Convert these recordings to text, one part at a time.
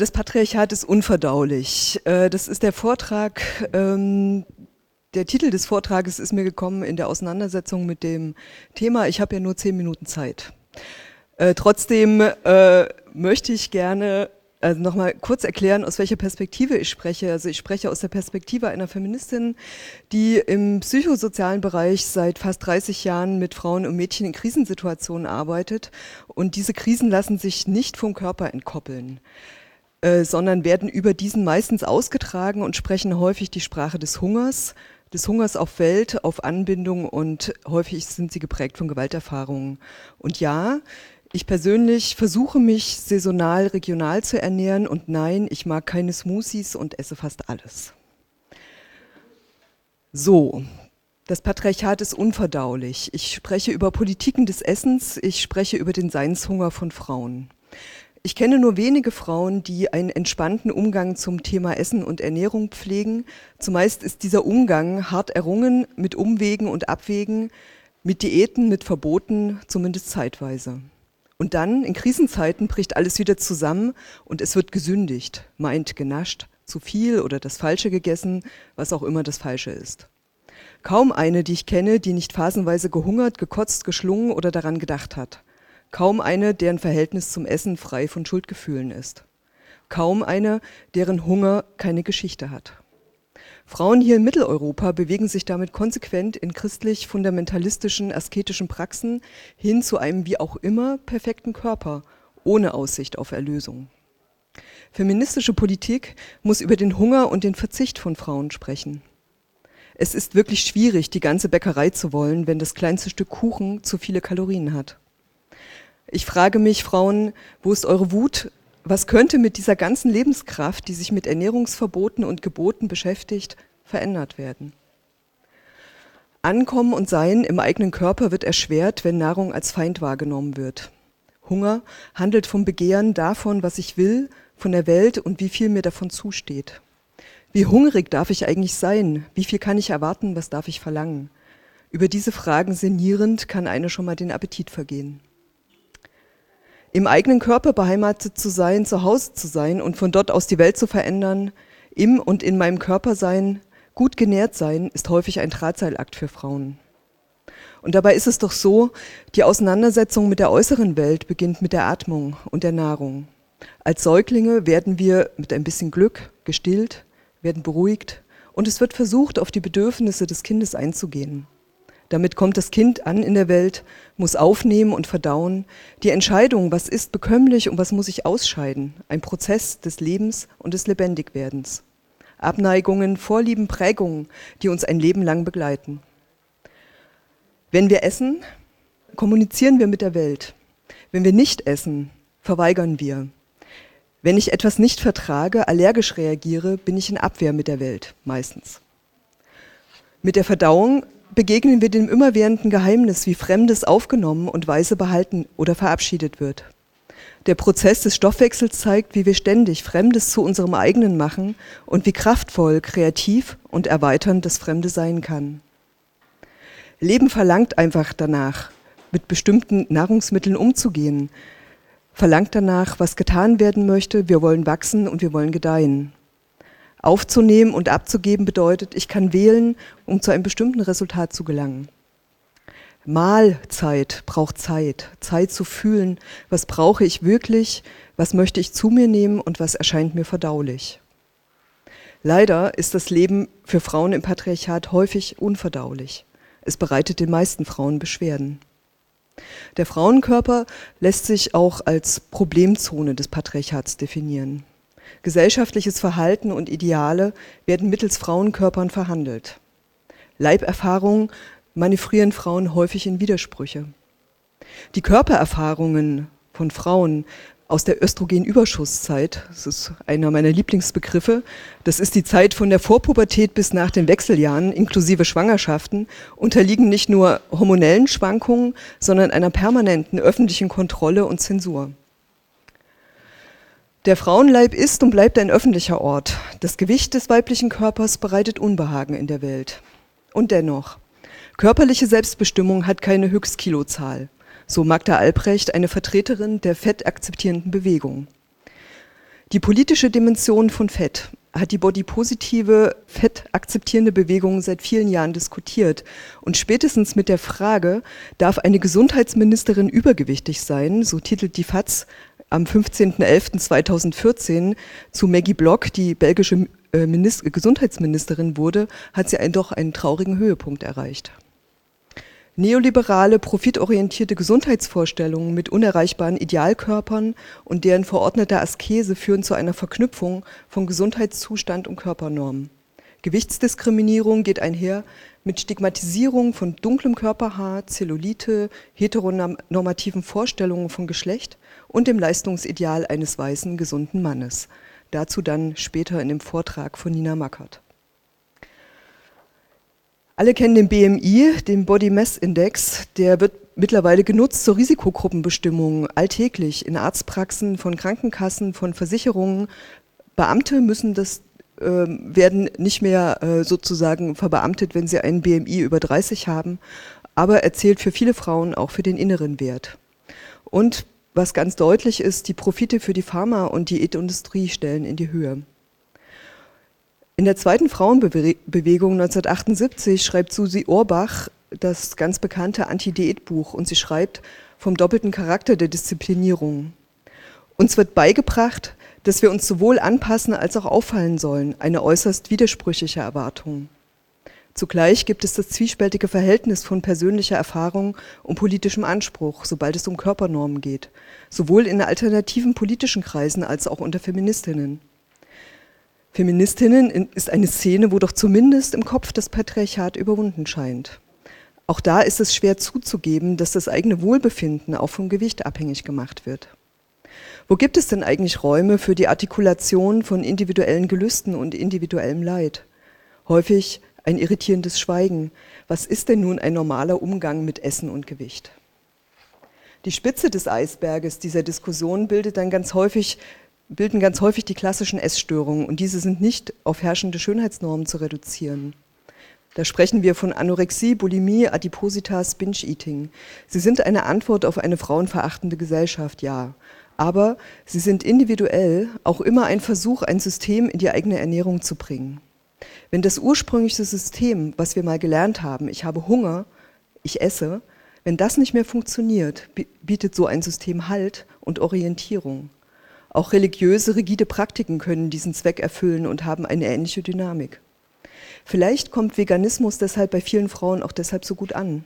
Das Patriarchat ist unverdaulich. Äh, das ist der Vortrag, ähm, der Titel des Vortrages ist mir gekommen in der Auseinandersetzung mit dem Thema. Ich habe ja nur zehn Minuten Zeit. Äh, trotzdem äh, möchte ich gerne also nochmal kurz erklären, aus welcher Perspektive ich spreche. Also ich spreche aus der Perspektive einer Feministin, die im psychosozialen Bereich seit fast 30 Jahren mit Frauen und Mädchen in Krisensituationen arbeitet. Und diese Krisen lassen sich nicht vom Körper entkoppeln. Äh, sondern werden über diesen meistens ausgetragen und sprechen häufig die Sprache des Hungers, des Hungers auf Welt, auf Anbindung und häufig sind sie geprägt von Gewalterfahrungen. Und ja, ich persönlich versuche mich saisonal, regional zu ernähren und nein, ich mag keine Smoothies und esse fast alles. So, das Patriarchat ist unverdaulich. Ich spreche über Politiken des Essens, ich spreche über den Seinshunger von Frauen. Ich kenne nur wenige Frauen, die einen entspannten Umgang zum Thema Essen und Ernährung pflegen. Zumeist ist dieser Umgang hart errungen mit Umwegen und Abwägen, mit Diäten, mit Verboten, zumindest zeitweise. Und dann, in Krisenzeiten, bricht alles wieder zusammen und es wird gesündigt, meint genascht, zu viel oder das Falsche gegessen, was auch immer das Falsche ist. Kaum eine, die ich kenne, die nicht phasenweise gehungert, gekotzt, geschlungen oder daran gedacht hat. Kaum eine, deren Verhältnis zum Essen frei von Schuldgefühlen ist. Kaum eine, deren Hunger keine Geschichte hat. Frauen hier in Mitteleuropa bewegen sich damit konsequent in christlich fundamentalistischen, asketischen Praxen hin zu einem wie auch immer perfekten Körper, ohne Aussicht auf Erlösung. Feministische Politik muss über den Hunger und den Verzicht von Frauen sprechen. Es ist wirklich schwierig, die ganze Bäckerei zu wollen, wenn das kleinste Stück Kuchen zu viele Kalorien hat. Ich frage mich, Frauen, wo ist eure Wut? Was könnte mit dieser ganzen Lebenskraft, die sich mit Ernährungsverboten und Geboten beschäftigt, verändert werden? Ankommen und Sein im eigenen Körper wird erschwert, wenn Nahrung als Feind wahrgenommen wird. Hunger handelt vom Begehren davon, was ich will, von der Welt und wie viel mir davon zusteht. Wie hungrig darf ich eigentlich sein? Wie viel kann ich erwarten? Was darf ich verlangen? Über diese Fragen sinnierend kann eine schon mal den Appetit vergehen im eigenen Körper beheimatet zu sein, zu Hause zu sein und von dort aus die Welt zu verändern, im und in meinem Körper sein, gut genährt sein, ist häufig ein Drahtseilakt für Frauen. Und dabei ist es doch so, die Auseinandersetzung mit der äußeren Welt beginnt mit der Atmung und der Nahrung. Als Säuglinge werden wir mit ein bisschen Glück gestillt, werden beruhigt und es wird versucht, auf die Bedürfnisse des Kindes einzugehen. Damit kommt das Kind an in der Welt, muss aufnehmen und verdauen. Die Entscheidung, was ist bekömmlich und was muss ich ausscheiden. Ein Prozess des Lebens und des Lebendigwerdens. Abneigungen, Vorlieben, Prägungen, die uns ein Leben lang begleiten. Wenn wir essen, kommunizieren wir mit der Welt. Wenn wir nicht essen, verweigern wir. Wenn ich etwas nicht vertrage, allergisch reagiere, bin ich in Abwehr mit der Welt, meistens. Mit der Verdauung begegnen wir dem immerwährenden Geheimnis, wie Fremdes aufgenommen und weise behalten oder verabschiedet wird. Der Prozess des Stoffwechsels zeigt, wie wir ständig Fremdes zu unserem eigenen machen und wie kraftvoll, kreativ und erweiternd das Fremde sein kann. Leben verlangt einfach danach, mit bestimmten Nahrungsmitteln umzugehen, verlangt danach, was getan werden möchte, wir wollen wachsen und wir wollen gedeihen. Aufzunehmen und abzugeben bedeutet, ich kann wählen, um zu einem bestimmten Resultat zu gelangen. Mahlzeit braucht Zeit, Zeit zu fühlen, was brauche ich wirklich, was möchte ich zu mir nehmen und was erscheint mir verdaulich. Leider ist das Leben für Frauen im Patriarchat häufig unverdaulich. Es bereitet den meisten Frauen Beschwerden. Der Frauenkörper lässt sich auch als Problemzone des Patriarchats definieren. Gesellschaftliches Verhalten und Ideale werden mittels Frauenkörpern verhandelt. Leiberfahrungen manövrieren Frauen häufig in Widersprüche. Die Körpererfahrungen von Frauen aus der Östrogenüberschusszeit, das ist einer meiner Lieblingsbegriffe, das ist die Zeit von der Vorpubertät bis nach den Wechseljahren inklusive Schwangerschaften, unterliegen nicht nur hormonellen Schwankungen, sondern einer permanenten öffentlichen Kontrolle und Zensur. Der Frauenleib ist und bleibt ein öffentlicher Ort. Das Gewicht des weiblichen Körpers bereitet Unbehagen in der Welt. Und dennoch, körperliche Selbstbestimmung hat keine Höchstkilozahl. So Magda Albrecht, eine Vertreterin der fettakzeptierenden Bewegung. Die politische Dimension von Fett hat die bodypositive, fettakzeptierende Bewegung seit vielen Jahren diskutiert. Und spätestens mit der Frage, darf eine Gesundheitsministerin übergewichtig sein, so titelt die FAZ am 15.11.2014 zu Maggie Block, die belgische äh, Gesundheitsministerin wurde, hat sie einen, doch einen traurigen Höhepunkt erreicht. Neoliberale, profitorientierte Gesundheitsvorstellungen mit unerreichbaren Idealkörpern und deren verordneter Askese führen zu einer Verknüpfung von Gesundheitszustand und Körpernormen. Gewichtsdiskriminierung geht einher mit Stigmatisierung von dunklem Körperhaar, Zellulite, heteronormativen Vorstellungen von Geschlecht und dem Leistungsideal eines weißen, gesunden Mannes. Dazu dann später in dem Vortrag von Nina Mackert. Alle kennen den BMI, den Body Mass Index. Der wird mittlerweile genutzt zur Risikogruppenbestimmung alltäglich in Arztpraxen, von Krankenkassen, von Versicherungen. Beamte müssen das äh, werden nicht mehr äh, sozusagen verbeamtet, wenn sie einen BMI über 30 haben, aber er zählt für viele Frauen auch für den inneren Wert. Und was ganz deutlich ist, die Profite für die Pharma- und Diätindustrie stellen in die Höhe. In der zweiten Frauenbewegung 1978 schreibt Susi Orbach das ganz bekannte Anti-Diät-Buch und sie schreibt vom doppelten Charakter der Disziplinierung. Uns wird beigebracht, dass wir uns sowohl anpassen als auch auffallen sollen, eine äußerst widersprüchliche Erwartung. Zugleich gibt es das zwiespältige Verhältnis von persönlicher Erfahrung und politischem Anspruch, sobald es um Körpernormen geht, sowohl in alternativen politischen Kreisen als auch unter Feministinnen. Feministinnen ist eine Szene, wo doch zumindest im Kopf das Patriarchat überwunden scheint. Auch da ist es schwer zuzugeben, dass das eigene Wohlbefinden auch vom Gewicht abhängig gemacht wird. Wo gibt es denn eigentlich Räume für die Artikulation von individuellen Gelüsten und individuellem Leid? Häufig ein irritierendes Schweigen. Was ist denn nun ein normaler Umgang mit Essen und Gewicht? Die Spitze des Eisberges dieser Diskussion bildet dann ganz häufig bilden ganz häufig die klassischen Essstörungen und diese sind nicht auf herrschende Schönheitsnormen zu reduzieren. Da sprechen wir von Anorexie, Bulimie, Adipositas, Binge-Eating. Sie sind eine Antwort auf eine frauenverachtende Gesellschaft, ja. Aber sie sind individuell auch immer ein Versuch, ein System in die eigene Ernährung zu bringen. Wenn das ursprüngliche System, was wir mal gelernt haben, ich habe Hunger, ich esse, wenn das nicht mehr funktioniert, bietet so ein System Halt und Orientierung. Auch religiöse, rigide Praktiken können diesen Zweck erfüllen und haben eine ähnliche Dynamik. Vielleicht kommt Veganismus deshalb bei vielen Frauen auch deshalb so gut an.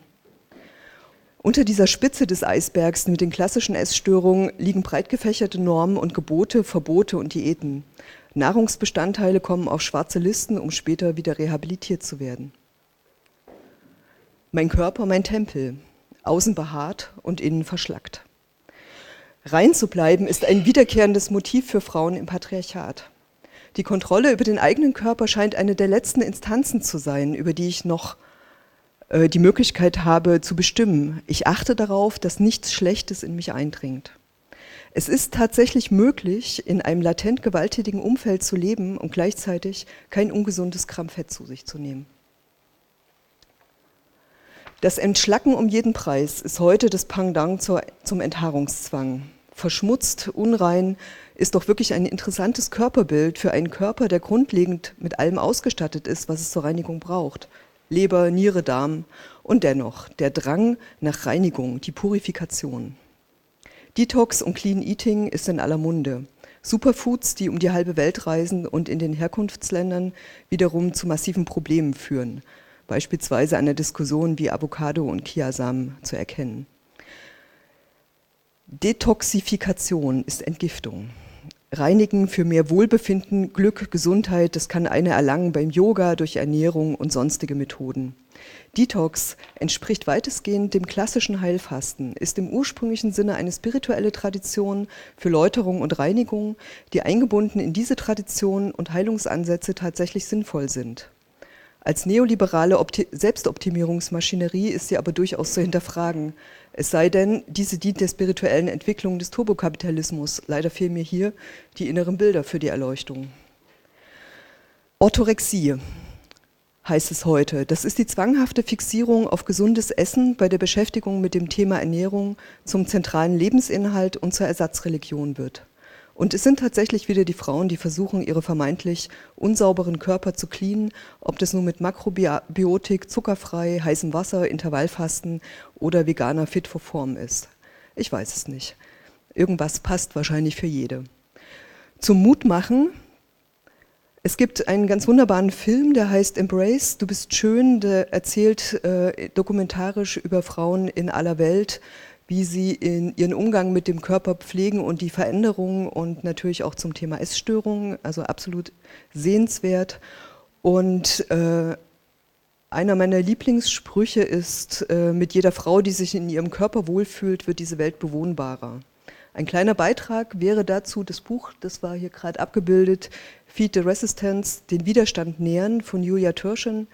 Unter dieser Spitze des Eisbergs mit den klassischen Essstörungen liegen breit gefächerte Normen und Gebote, Verbote und Diäten. Nahrungsbestandteile kommen auf schwarze Listen, um später wieder rehabilitiert zu werden. Mein Körper, mein Tempel, außen behaart und innen verschlackt. Rein zu bleiben ist ein wiederkehrendes Motiv für Frauen im Patriarchat. Die Kontrolle über den eigenen Körper scheint eine der letzten Instanzen zu sein, über die ich noch äh, die Möglichkeit habe zu bestimmen. Ich achte darauf, dass nichts Schlechtes in mich eindringt. Es ist tatsächlich möglich, in einem latent gewalttätigen Umfeld zu leben und gleichzeitig kein ungesundes Gramm Fett zu sich zu nehmen. Das Entschlacken um jeden Preis ist heute das Pendant zur, zum Enthaarungszwang. Verschmutzt, unrein ist doch wirklich ein interessantes Körperbild für einen Körper, der grundlegend mit allem ausgestattet ist, was es zur Reinigung braucht. Leber, Niere, Darm und dennoch der Drang nach Reinigung, die Purifikation. Detox und Clean Eating ist in aller Munde. Superfoods, die um die halbe Welt reisen und in den Herkunftsländern wiederum zu massiven Problemen führen beispielsweise an der Diskussion wie Avocado und Chiasamen zu erkennen. Detoxifikation ist Entgiftung. Reinigen für mehr Wohlbefinden, Glück, Gesundheit, das kann eine erlangen beim Yoga, durch Ernährung und sonstige Methoden. Detox entspricht weitestgehend dem klassischen Heilfasten, ist im ursprünglichen Sinne eine spirituelle Tradition für Läuterung und Reinigung, die eingebunden in diese Tradition und Heilungsansätze tatsächlich sinnvoll sind. Als neoliberale Opti Selbstoptimierungsmaschinerie ist sie aber durchaus zu hinterfragen. Es sei denn, diese dient der spirituellen Entwicklung des Turbokapitalismus. Leider fehlen mir hier die inneren Bilder für die Erleuchtung. Orthorexie heißt es heute. Das ist die zwanghafte Fixierung auf gesundes Essen bei der Beschäftigung mit dem Thema Ernährung zum zentralen Lebensinhalt und zur Ersatzreligion wird. Und es sind tatsächlich wieder die Frauen, die versuchen, ihre vermeintlich unsauberen Körper zu cleanen, ob das nun mit Makrobiotik, zuckerfrei, heißem Wasser, Intervallfasten oder veganer Fit for Form ist. Ich weiß es nicht. Irgendwas passt wahrscheinlich für jede. Zum Mut machen. Es gibt einen ganz wunderbaren Film, der heißt Embrace, du bist schön, der erzählt äh, dokumentarisch über Frauen in aller Welt, wie sie in ihren Umgang mit dem Körper pflegen und die Veränderungen und natürlich auch zum Thema Essstörungen, also absolut sehenswert. Und äh, einer meiner Lieblingssprüche ist, äh, mit jeder Frau, die sich in ihrem Körper wohlfühlt, wird diese Welt bewohnbarer. Ein kleiner Beitrag wäre dazu das Buch, das war hier gerade abgebildet, Feed the Resistance, den Widerstand nähern von Julia Türschen.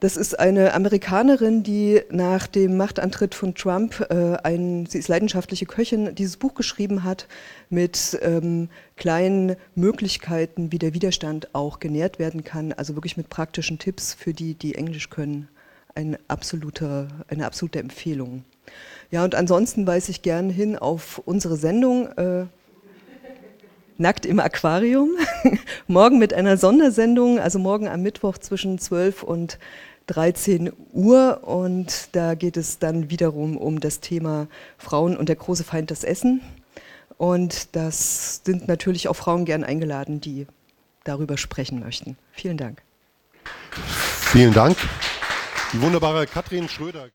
Das ist eine Amerikanerin, die nach dem Machtantritt von Trump, äh, ein, sie ist leidenschaftliche Köchin, dieses Buch geschrieben hat mit ähm, kleinen Möglichkeiten, wie der Widerstand auch genährt werden kann. Also wirklich mit praktischen Tipps für die, die Englisch können. Ein absolute, eine absolute Empfehlung. Ja, und ansonsten weise ich gern hin auf unsere Sendung. Äh, Nackt im Aquarium. morgen mit einer Sondersendung, also morgen am Mittwoch zwischen 12 und 13 Uhr. Und da geht es dann wiederum um das Thema Frauen und der große Feind das Essen. Und das sind natürlich auch Frauen gern eingeladen, die darüber sprechen möchten. Vielen Dank. Vielen Dank. Die wunderbare Katrin Schröder.